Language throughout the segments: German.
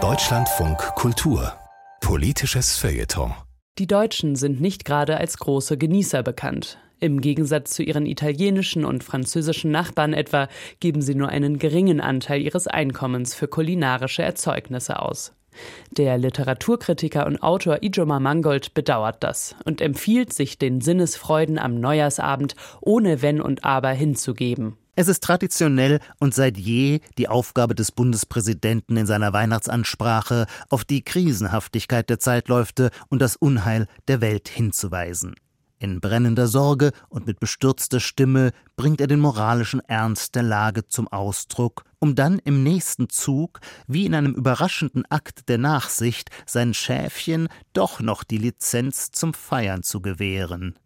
Deutschlandfunk Kultur Politisches Feuilleton Die Deutschen sind nicht gerade als große Genießer bekannt. Im Gegensatz zu ihren italienischen und französischen Nachbarn etwa geben sie nur einen geringen Anteil ihres Einkommens für kulinarische Erzeugnisse aus. Der Literaturkritiker und Autor Ijoma Mangold bedauert das und empfiehlt sich den Sinnesfreuden am Neujahrsabend ohne Wenn und Aber hinzugeben. Es ist traditionell und seit je die Aufgabe des Bundespräsidenten in seiner Weihnachtsansprache, auf die Krisenhaftigkeit der Zeitläufte und das Unheil der Welt hinzuweisen. In brennender Sorge und mit bestürzter Stimme bringt er den moralischen Ernst der Lage zum Ausdruck, um dann im nächsten Zug, wie in einem überraschenden Akt der Nachsicht, sein Schäfchen doch noch die Lizenz zum Feiern zu gewähren.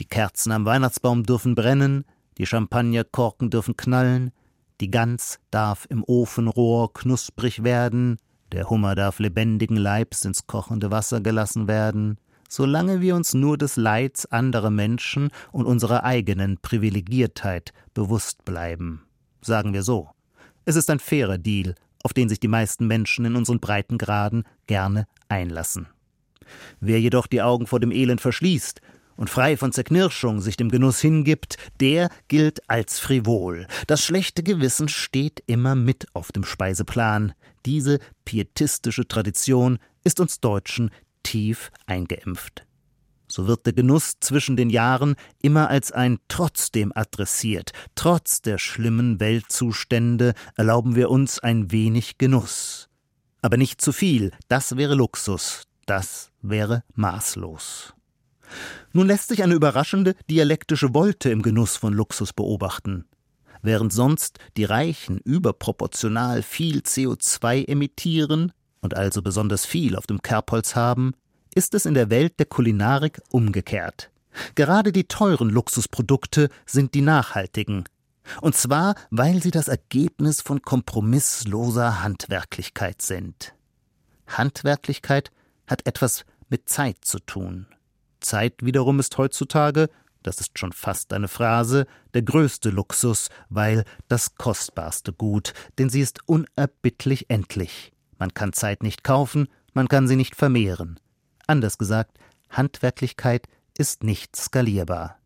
Die Kerzen am Weihnachtsbaum dürfen brennen, die Champagnerkorken dürfen knallen, die Gans darf im Ofenrohr knusprig werden, der Hummer darf lebendigen Leibs ins kochende Wasser gelassen werden, solange wir uns nur des Leids anderer Menschen und unserer eigenen Privilegiertheit bewusst bleiben. Sagen wir so. Es ist ein fairer Deal, auf den sich die meisten Menschen in unseren Breitengraden gerne einlassen. Wer jedoch die Augen vor dem Elend verschließt und frei von Zerknirschung sich dem Genuss hingibt, der gilt als frivol. Das schlechte Gewissen steht immer mit auf dem Speiseplan. Diese pietistische Tradition ist uns Deutschen tief eingeimpft. So wird der Genuss zwischen den Jahren immer als ein Trotzdem adressiert. Trotz der schlimmen Weltzustände erlauben wir uns ein wenig Genuss. Aber nicht zu viel, das wäre Luxus, das wäre maßlos. Nun lässt sich eine überraschende dialektische Wolte im Genuss von Luxus beobachten. Während sonst die Reichen überproportional viel CO2 emittieren, und also besonders viel auf dem Kerbholz haben, ist es in der Welt der Kulinarik umgekehrt. Gerade die teuren Luxusprodukte sind die nachhaltigen. Und zwar, weil sie das Ergebnis von kompromissloser Handwerklichkeit sind. Handwerklichkeit hat etwas mit Zeit zu tun. Zeit wiederum ist heutzutage, das ist schon fast eine Phrase, der größte Luxus, weil das kostbarste Gut, denn sie ist unerbittlich endlich. Man kann Zeit nicht kaufen, man kann sie nicht vermehren. Anders gesagt, Handwerklichkeit ist nicht skalierbar.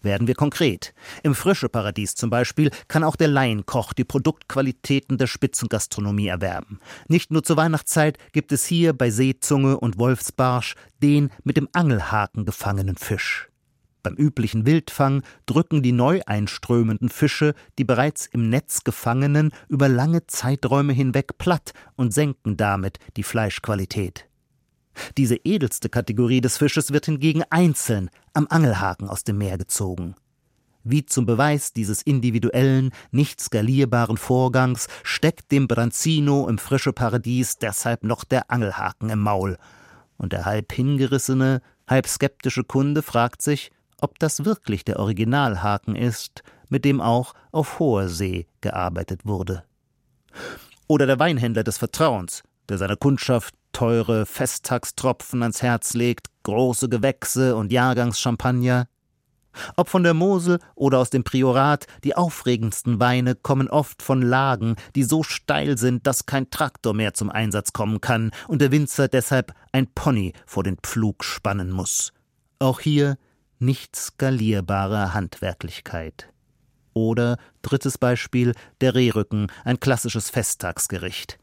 Werden wir konkret. Im Frischeparadies zum Beispiel kann auch der Laienkoch die Produktqualitäten der Spitzengastronomie erwerben. Nicht nur zur Weihnachtszeit gibt es hier bei Seezunge und Wolfsbarsch den mit dem Angelhaken gefangenen Fisch. Beim üblichen Wildfang drücken die neu einströmenden Fische die bereits im Netz gefangenen über lange Zeiträume hinweg platt und senken damit die Fleischqualität. Diese edelste Kategorie des Fisches wird hingegen einzeln am Angelhaken aus dem Meer gezogen. Wie zum Beweis dieses individuellen, nicht skalierbaren Vorgangs steckt dem Branzino im frische Paradies deshalb noch der Angelhaken im Maul. Und der halb hingerissene, halb skeptische Kunde fragt sich, ob das wirklich der Originalhaken ist, mit dem auch auf hoher See gearbeitet wurde. Oder der Weinhändler des Vertrauens, der seiner Kundschaft teure Festtagstropfen ans Herz legt, große Gewächse und Jahrgangschampagner. Ob von der Mosel oder aus dem Priorat, die aufregendsten Weine kommen oft von Lagen, die so steil sind, dass kein Traktor mehr zum Einsatz kommen kann und der Winzer deshalb ein Pony vor den Pflug spannen muss. Auch hier nicht skalierbare Handwerklichkeit. Oder drittes Beispiel der Rehrücken, ein klassisches Festtagsgericht.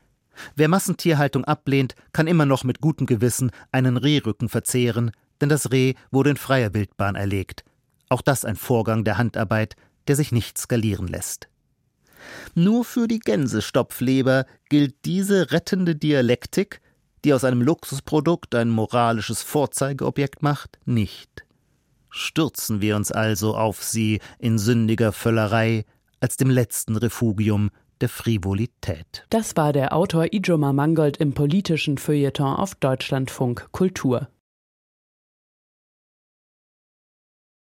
Wer Massentierhaltung ablehnt, kann immer noch mit gutem Gewissen einen Rehrücken verzehren, denn das Reh wurde in freier Wildbahn erlegt. Auch das ein Vorgang der Handarbeit, der sich nicht skalieren lässt. Nur für die Gänsestopfleber gilt diese rettende Dialektik, die aus einem Luxusprodukt ein moralisches Vorzeigeobjekt macht, nicht. Stürzen wir uns also auf sie in sündiger Völlerei als dem letzten Refugium der Frivolität. Das war der Autor Ijoma Mangold im politischen Feuilleton auf Deutschlandfunk Kultur.